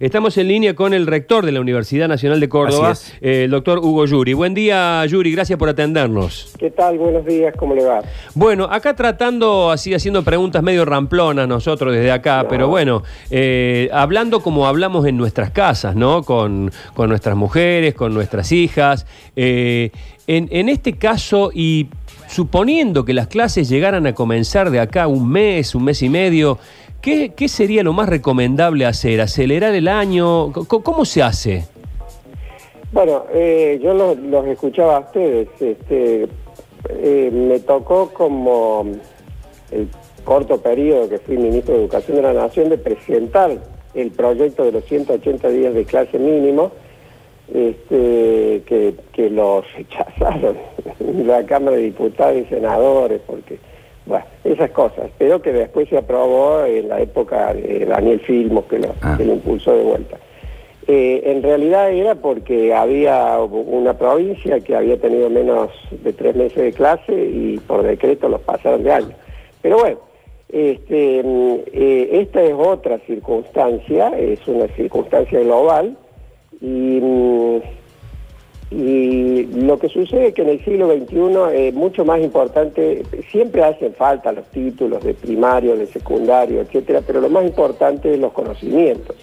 Estamos en línea con el rector de la Universidad Nacional de Córdoba, el doctor Hugo Yuri. Buen día, Yuri, gracias por atendernos. ¿Qué tal? Buenos días, ¿cómo le va? Bueno, acá tratando, así haciendo preguntas medio ramplonas nosotros desde acá, No. pero bueno, eh, hablando como hablamos en nuestras casas, ¿no? Con, con nuestras mujeres, con nuestras hijas. eh, en, en este caso, y suponiendo que las clases llegaran a comenzar de acá un mes, un mes y medio, ¿qué, qué sería lo más recomendable hacer? ¿Acelerar el año? ¿Cómo se hace? Bueno, eh, yo los, los escuchaba a ustedes. Este, eh, me tocó como el corto periodo que fui ministro de Educación de la Nación de presentar el proyecto de los 180 días de clase mínimo este, que, que lo rechazaron la Cámara de Diputados y Senadores, porque, bueno, esas cosas, pero que después se aprobó en la época de Daniel Filmos, que lo, Ah. que lo impulsó de vuelta. Eh, en realidad era porque había una provincia que había tenido menos de tres meses de clase y por decreto los pasaron de año. Pero bueno, este, mm, eh, esta es otra circunstancia, es una circunstancia global y, mm, y lo que sucede es que en el siglo XXI es mucho más importante, siempre hacen falta los títulos de primario, de secundario, etcétera, pero lo más importante es los conocimientos.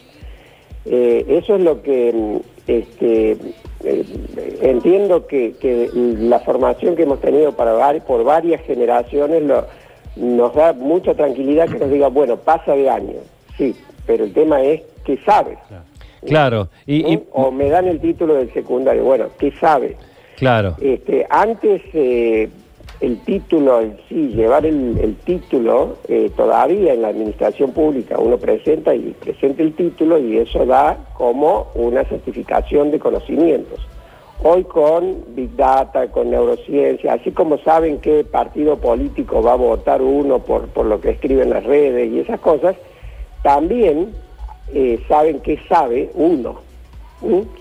Eh, eso es lo que mm, este, eh, entiendo que, que la formación que hemos tenido para por varias generaciones nos da mucha tranquilidad que nos diga, bueno, pasa de año, sí, pero el tema es qué sabe. Claro, y, y- O me dan el título del secundario, bueno, ¿qué sabe? claro. Este, antes eh, el título en sí, llevar el, el título, eh, todavía en la administración pública uno presenta y presenta el título y eso da como una certificación de conocimientos. Hoy con Big Data, con neurociencia, así como saben qué partido político va a votar uno por, por lo que escribe en las redes y esas cosas, también eh, saben qué sabe uno.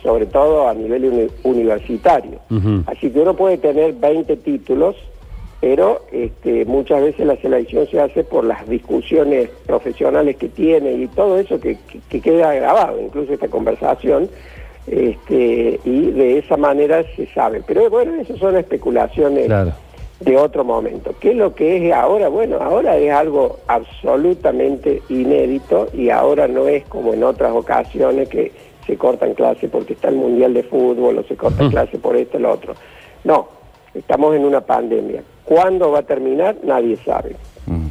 sobre todo a nivel uni- universitario. Así que uno puede tener 20 títulos, pero este, muchas veces la selección se hace por las discusiones profesionales que tiene y todo eso que, que- que queda grabado, incluso esta conversación, este, y de esa manera se sabe. Pero bueno, eso son especulaciones Claro. De otro momento. ¿Qué es lo que es ahora? Bueno, ahora es algo absolutamente inédito y ahora no es como en otras ocasiones que se cortan clases porque está el Mundial de Fútbol o se cortan Mm. clases por esto o lo otro. No, estamos en una pandemia. ¿Cuándo va a terminar? Nadie sabe. Mm.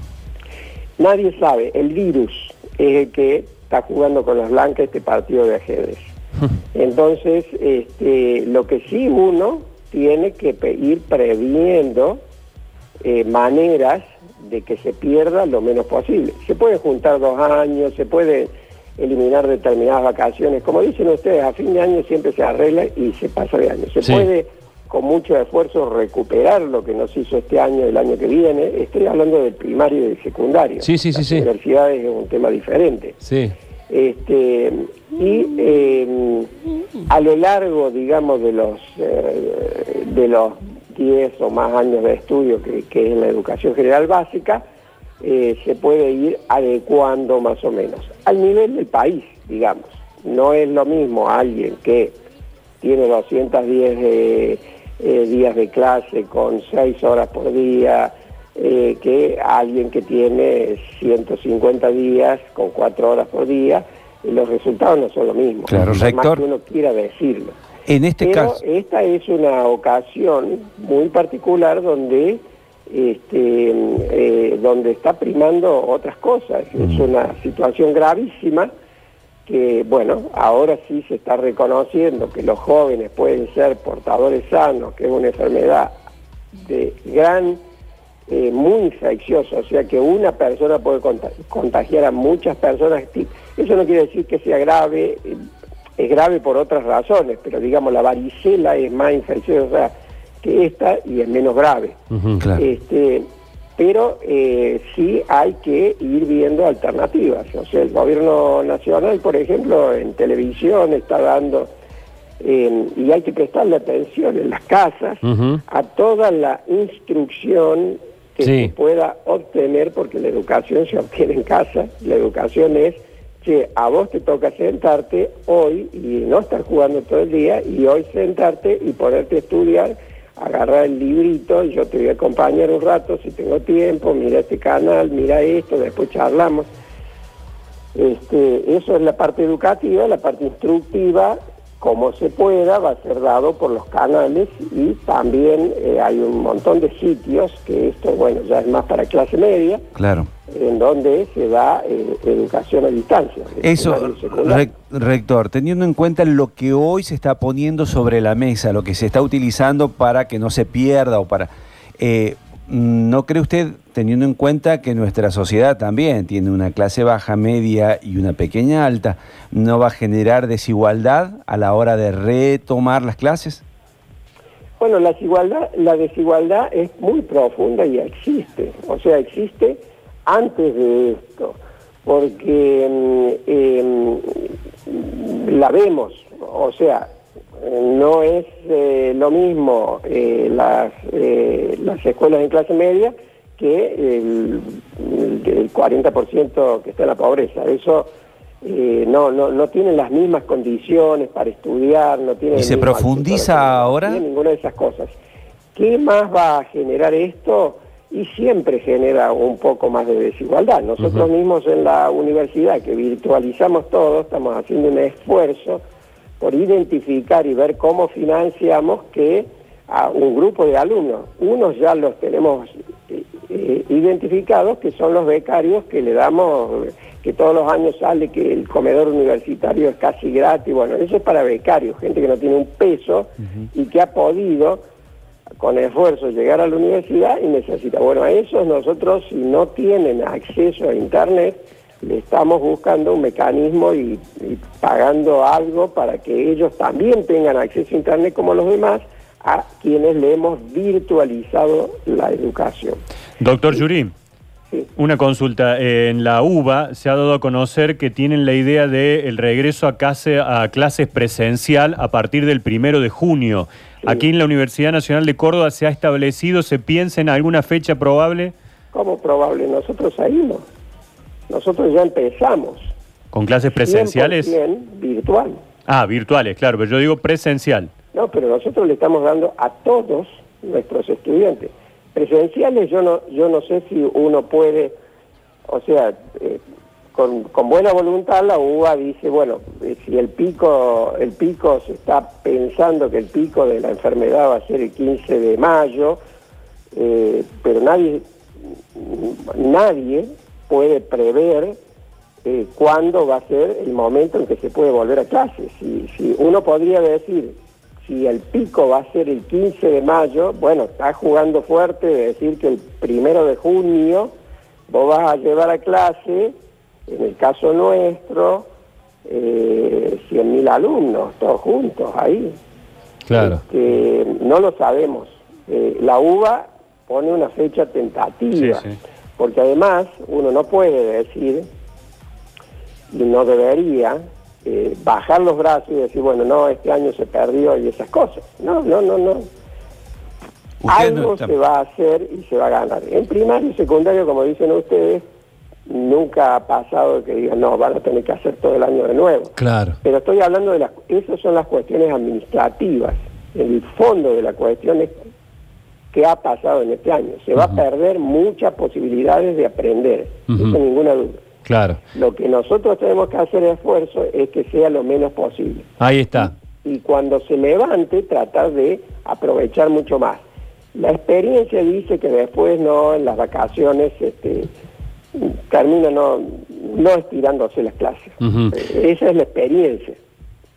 Nadie sabe. El virus es el que está jugando con las blancas este partido de ajedrez. Entonces, este, lo que sí uno tiene que ir previendo eh, maneras de que se pierda lo menos posible. Se puede juntar dos años, se puede eliminar determinadas vacaciones. Como dicen ustedes, a fin de año siempre se arregla y se pasa de año. Se Sí. puede con mucho esfuerzo recuperar lo que nos hizo este año el año que viene. Estoy hablando del primario y del secundario. Sí, sí, sí, Las sí. universidades es un tema diferente. Sí. Este, y eh, a lo largo, digamos, de los, eh, de los 10 o más años de estudio que, que es la educación general básica, eh, se puede ir adecuando más o menos al nivel del país, digamos. No es lo mismo alguien que tiene 210 de, eh, días de clase con 6 horas por día, eh, que alguien que tiene 150 días con 4 horas por día, y los resultados no son lo mismo. Claro, por más rector. que uno quiera decirlo. En este Pero caso, esta es una ocasión muy particular donde este, eh, donde está primando otras cosas. Es una situación gravísima que, bueno, ahora sí se está reconociendo que los jóvenes pueden ser portadores sanos, que es una enfermedad de gran, eh, muy infecciosa, o sea que una persona puede conta- contagiar a muchas personas. Eso no quiere decir que sea grave, eh, es grave por otras razones, pero digamos la varicela es más infecciosa que esta y es menos grave. Claro. Este, pero eh, sí hay que ir viendo alternativas. O sea, el gobierno nacional, por ejemplo, en televisión está dando, eh, y hay que prestarle atención en las casas, a toda la instrucción que Sí. se pueda obtener, porque la educación se obtiene en casa, la educación es che, a vos te toca sentarte hoy y no estar jugando todo el día y hoy sentarte y ponerte a estudiar, agarrar el librito y yo te voy a acompañar un rato si tengo tiempo, mira este canal, mira esto, después charlamos. Este, eso es la parte educativa, la parte instructiva como se pueda, va a ser dado por los canales y también eh, hay un montón de sitios, que esto, bueno, ya es más para clase media, Claro. en donde se da eh, educación a distancia. Eso, rector, teniendo en cuenta lo que hoy se está poniendo sobre la mesa, lo que se está utilizando para que no se pierda o para... eh, ¿No cree usted, teniendo en cuenta que nuestra sociedad también tiene una clase baja, media y una pequeña alta, no va a generar desigualdad a la hora de retomar las clases? Bueno, la desigualdad, la desigualdad es muy profunda y existe, o sea, existe antes de esto, porque mm, em, la vemos, o sea, no es eh, lo mismo eh, las, eh, las escuelas en clase media que el, el- el 40% que está en la pobreza. Eso eh, no, no, no tienen las mismas condiciones para estudiar, no tienen ¿Y se profundiza ahora? tecnología, ninguna de esas cosas. ¿Qué más va a generar esto? Y siempre genera un poco más de desigualdad. Nosotros mismos en la universidad, que virtualizamos todo, estamos haciendo un esfuerzo por identificar y ver cómo financiamos que a un grupo de alumnos, unos ya los tenemos eh, identificados, que son los becarios que le damos, que todos los años sale que el comedor universitario es casi gratis, bueno, eso es para becarios, gente que no tiene un peso y que ha podido con esfuerzo llegar a la universidad y necesita. Bueno, a esos nosotros si no tienen acceso a Internet, le estamos buscando un mecanismo y, y pagando algo para que ellos también tengan acceso a Internet como los demás, a quienes le hemos virtualizado la educación. Doctor Yurí, Sí. una consulta. En la UBA se ha dado a conocer que tienen la idea de el regreso a, clases presencial a partir del primero de junio. Aquí en la Universidad Nacional de Córdoba se ha establecido, ¿se piensa en alguna fecha probable ¿Cómo probable? Nosotros salimos. Nosotros ya empezamos. con clases presenciales? 100% virtual. Ah, virtuales, claro, pero yo digo presencial. No, pero nosotros le estamos dando a todos nuestros estudiantes. Presenciales yo no, yo no sé si uno puede, o sea, eh, con, con buena voluntad la UBA dice, bueno, eh, si el pico, el pico se está pensando que el pico de la enfermedad va a ser el 15 de mayo, eh, pero nadie, nadie puede prever cuándo va a ser el momento en que se puede volver a clase. Si, si uno podría decir, si el pico va a ser el 15 de mayo, bueno, está jugando fuerte de decir que el primero de junio vos vas a llevar a clase, en el caso nuestro, eh, 100.000 alumnos, todos juntos ahí. Claro. Este, no lo sabemos. Eh, la UBA pone una fecha tentativa, Sí, sí. porque además uno no puede decir, y no debería, eh, bajar los brazos y decir, bueno, no, este año se perdió y esas cosas. No, no, no, no. Algo está- se va a hacer y se va a ganar. En primario y secundario, como dicen ustedes, nunca ha pasado que digan, no, van a tener que hacer todo el año de nuevo. Claro. Pero estoy hablando de las, esas son las cuestiones administrativas. El fondo de la cuestión es qué ha pasado en este año. Se va a perder muchas posibilidades de aprender, ninguna duda. Claro. Lo que nosotros tenemos que hacer esfuerzo es que sea lo menos posible. Ahí está. Y cuando se levante, tratar de aprovechar mucho más. La experiencia dice que después no, en las vacaciones, este, termina no, no estirándose las clases. Esa es la experiencia.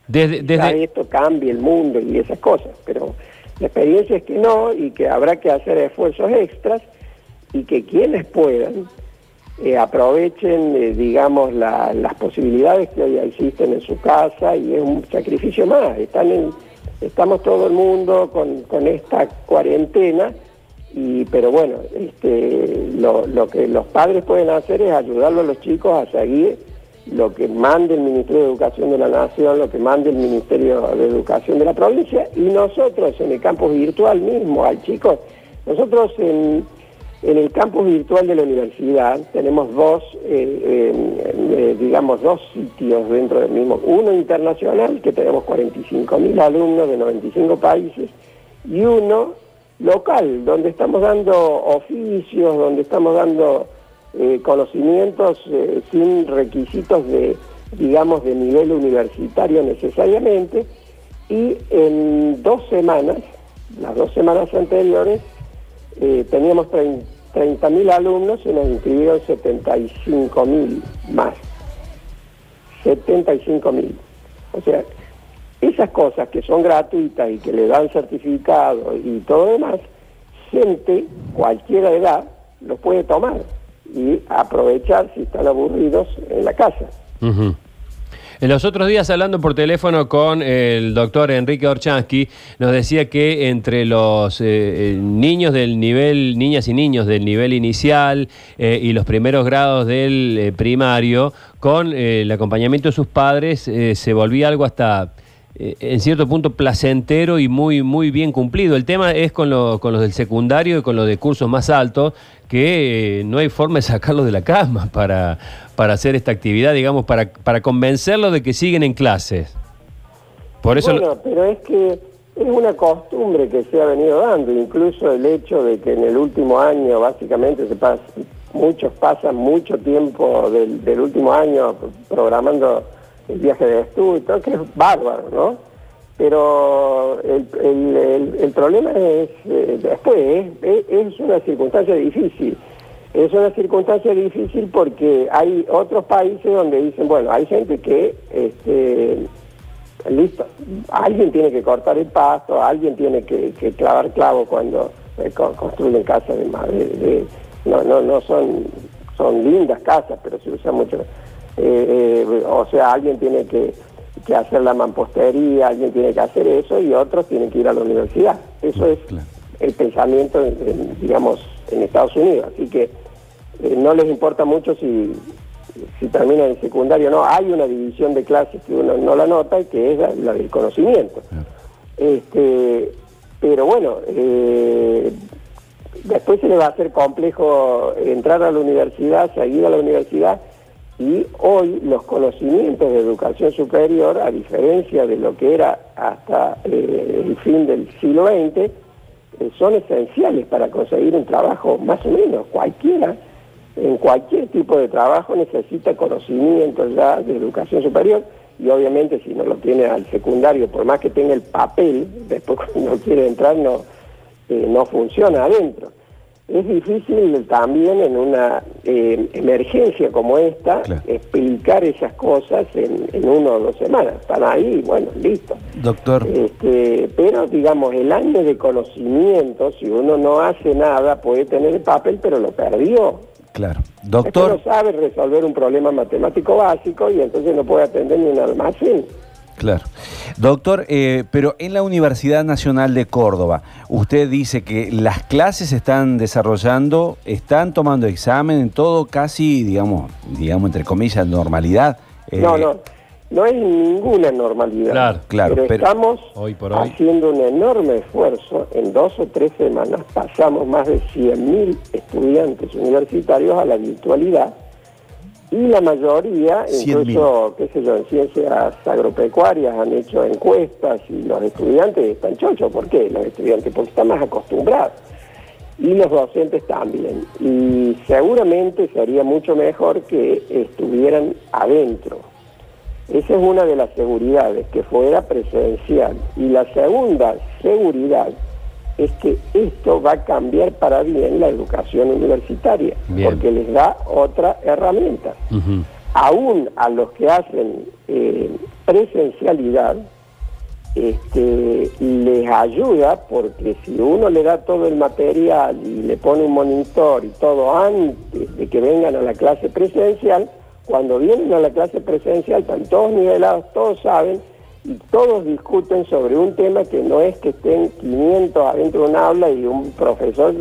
Desde, desde, esto cambie el mundo y esas cosas, pero la experiencia es que no y que habrá que hacer esfuerzos extras y que quienes puedan eh, aprovechen, eh, digamos, la- las posibilidades que hoy existen en su casa y es un sacrificio más. Están estamos todo el mundo con, esta cuarentena, y, pero bueno, este, lo, que los padres pueden hacer es ayudarlo a los chicos a seguir lo que mande el Ministerio de Educación de la Nación, lo que mande el Ministerio de Educación de la provincia y nosotros en el campus virtual mismo, al chicos, nosotros en, En el campus virtual de la universidad tenemos dos, eh, eh, digamos, dos sitios dentro del mismo. Uno internacional, que tenemos 45.000 alumnos de 95 países, y uno local, donde estamos dando oficios, donde estamos dando eh, conocimientos sin requisitos de, digamos, de nivel universitario necesariamente, y en dos semanas, las dos semanas anteriores, teníamos 30 30.000 alumnos y nos inscribieron 75.000 más. 75.000. O sea, esas cosas que son gratuitas y que le dan certificado y todo demás, gente, cualquiera edad, lo puede tomar y aprovechar si están aburridos en la casa. En los otros días, hablando por teléfono con el doctor Enrique Orchansky, nos decía que entre los eh, eh, niños del nivel, niñas y niños del nivel inicial eh, y los primeros grados del primario, con el acompañamiento de sus padres, se volvía algo hasta en cierto punto placentero y muy, muy bien cumplido. El tema es con, con los del secundario y con los de cursos más altos, que no hay forma de sacarlos de la cama para, para hacer esta actividad, digamos, para, para convencerlos de que siguen en clases. Por eso bueno, pero es que es una costumbre que se ha venido dando, incluso el hecho de que en el último año básicamente se pasa, muchos pasan mucho tiempo del, del último año programando el viaje de estudio, todo, que es bárbaro, ¿no? Pero el, el, problema es, eh, después, es, es una circunstancia difícil es una circunstancia difícil porque hay otros países donde dicen, bueno, hay gente que, este, listo, alguien tiene que cortar el pasto, alguien tiene que, clavar clavo cuando eh, construyen casas de madera. no, no, no son, son lindas casas, pero se usa mucho. Eh, eh, o sea, alguien tiene que, hacer la mampostería, alguien tiene que hacer eso y otros tienen que ir a la universidad. Eso es el pensamiento, digamos, en Estados Unidos. Así que eh, no les importa mucho si, si termina en secundario o no. Hay una división de clases que uno no la nota y que es la, del conocimiento. Este, pero bueno, eh, después se le va a hacer complejo entrar a la universidad, seguir a la universidad y hoy los conocimientos de educación superior, a diferencia de lo que era hasta eh, el fin del siglo XX, son esenciales para conseguir un trabajo más o menos cualquiera en cualquier tipo de trabajo necesita conocimiento ya de educación superior y obviamente si no lo tiene al secundario, por más que tenga el papel, después cuando quiere entrar no, eh, no funciona adentro. Es difícil también en una eh, emergencia como esta explicar esas cosas en, en una o dos semanas. Están ahí, bueno, listo. Doctor. Este, pero digamos, el año de conocimiento, si uno no hace nada, puede tener el papel, pero lo perdió. Claro. Doctor. no sabe resolver un problema matemático básico y entonces no puede atender ni un almacén. Claro. Doctor, eh, pero en la Universidad Nacional de Córdoba, usted dice que las clases se están desarrollando, están tomando examen en todo casi, digamos, digamos entre comillas, normalidad. no, eh, no. No hay ninguna normalidad. Claro, claro. Pero, estamos haciendo un enorme esfuerzo. En dos o tres semanas pasamos más de 100.000 estudiantes universitarios a la virtualidad y la mayoría, incluso, qué sé yo, en ciencias agropecuarias han hecho encuestas y los estudiantes están chochos. ¿Por qué? Los estudiantes porque están más acostumbrados y los docentes también. Y seguramente sería mucho mejor que estuvieran adentro esa es una de las seguridades, que fuera presencial. Y la segunda seguridad es que esto va a cambiar para bien la educación universitaria, porque les da otra herramienta. Aún a los que hacen eh, presencialidad, este, les ayuda porque si uno le da todo el material y le pone un monitor y todo antes de que vengan a la clase presencial, cuando vienen a la clase presencial están todos nivelados, todos saben y todos discuten sobre un tema que no es que estén 500 adentro de un aula y un profesor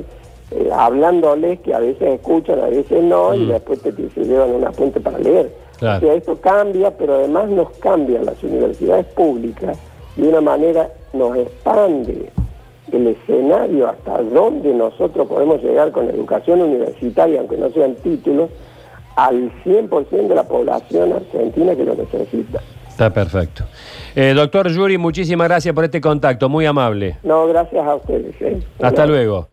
eh, hablándoles que a veces escuchan, a veces no, y después te, te llevan un apunte para leer. O sea, esto cambia, pero además nos cambian las universidades públicas de una manera, nos expande el escenario hasta dónde nosotros podemos llegar con educación universitaria, aunque no sean títulos, al 100% de la población argentina que lo necesita. Está perfecto. Eh, doctor Yuri, muchísimas gracias por este contacto, muy amable. No, gracias a ustedes. ¿eh? Hasta luego.